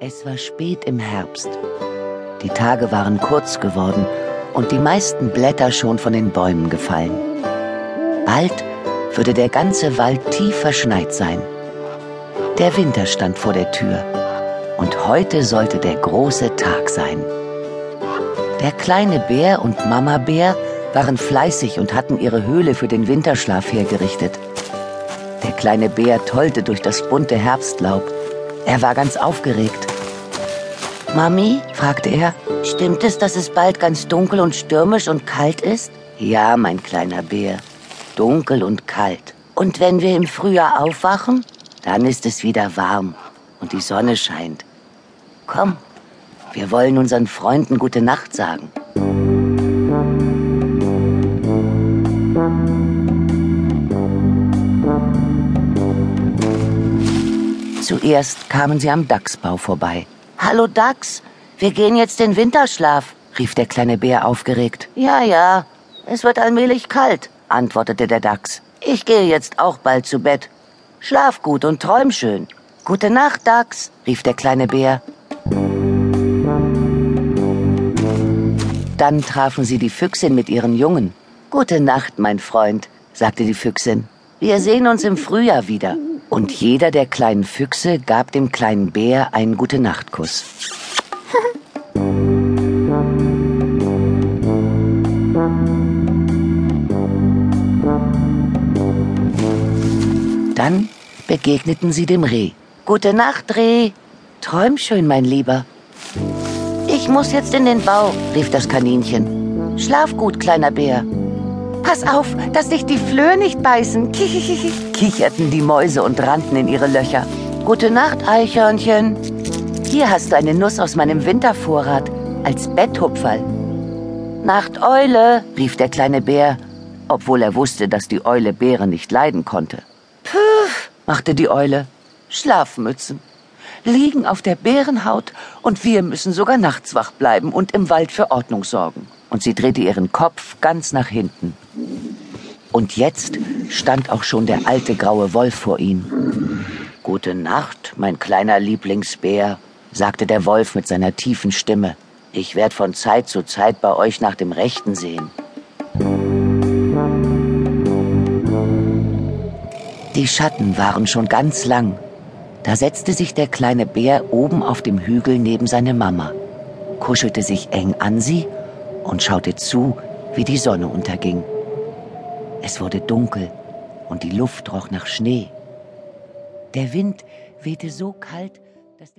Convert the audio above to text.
Es war spät im Herbst. Die Tage waren kurz geworden und die meisten Blätter schon von den Bäumen gefallen. Bald würde der ganze Wald tief verschneit sein. Der Winter stand vor der Tür und heute sollte der große Tag sein. Der kleine Bär und Mama Bär waren fleißig und hatten ihre Höhle für den Winterschlaf hergerichtet. Der kleine Bär tollte durch das bunte Herbstlaub. Er war ganz aufgeregt. Mami, fragte er, stimmt es, dass es bald ganz dunkel und stürmisch und kalt ist? Ja, mein kleiner Bär, dunkel und kalt. Und wenn wir im Frühjahr aufwachen, dann ist es wieder warm und die Sonne scheint. Komm, wir wollen unseren Freunden gute Nacht sagen. Zuerst kamen sie am Dachsbau vorbei. Hallo Dachs, wir gehen jetzt in Winterschlaf, rief der kleine Bär aufgeregt. Ja, ja, es wird allmählich kalt, antwortete der Dachs. Ich gehe jetzt auch bald zu Bett. Schlaf gut und träum schön. Gute Nacht, Dachs, rief der kleine Bär. Dann trafen sie die Füchsin mit ihren Jungen. Gute Nacht, mein Freund, sagte die Füchsin. Wir sehen uns im Frühjahr wieder. Und jeder der kleinen Füchse gab dem kleinen Bär einen Gute-Nacht-Kuss. Dann begegneten sie dem Reh. Gute Nacht, Reh. Träum schön, mein Lieber. Ich muss jetzt in den Bau, rief das Kaninchen. Schlaf gut, kleiner Bär. Pass auf, dass dich die Flöhe nicht beißen, kicherten die Mäuse und rannten in ihre Löcher. Gute Nacht, Eichhörnchen. Hier hast du eine Nuss aus meinem Wintervorrat als Betthupferl. Nacht, Eule, rief der kleine Bär, obwohl er wusste, dass die Eule Bären nicht leiden konnte. Puh, machte die Eule. Schlafmützen liegen auf der Bärenhaut und wir müssen sogar nachts wach bleiben und im Wald für Ordnung sorgen und sie drehte ihren Kopf ganz nach hinten. Und jetzt stand auch schon der alte graue Wolf vor ihm. Gute Nacht, mein kleiner Lieblingsbär, sagte der Wolf mit seiner tiefen Stimme. Ich werde von Zeit zu Zeit bei euch nach dem Rechten sehen. Die Schatten waren schon ganz lang. Da setzte sich der kleine Bär oben auf dem Hügel neben seine Mama, kuschelte sich eng an sie und schaute zu, wie die Sonne unterging. Es wurde dunkel und die Luft roch nach Schnee. Der Wind wehte so kalt,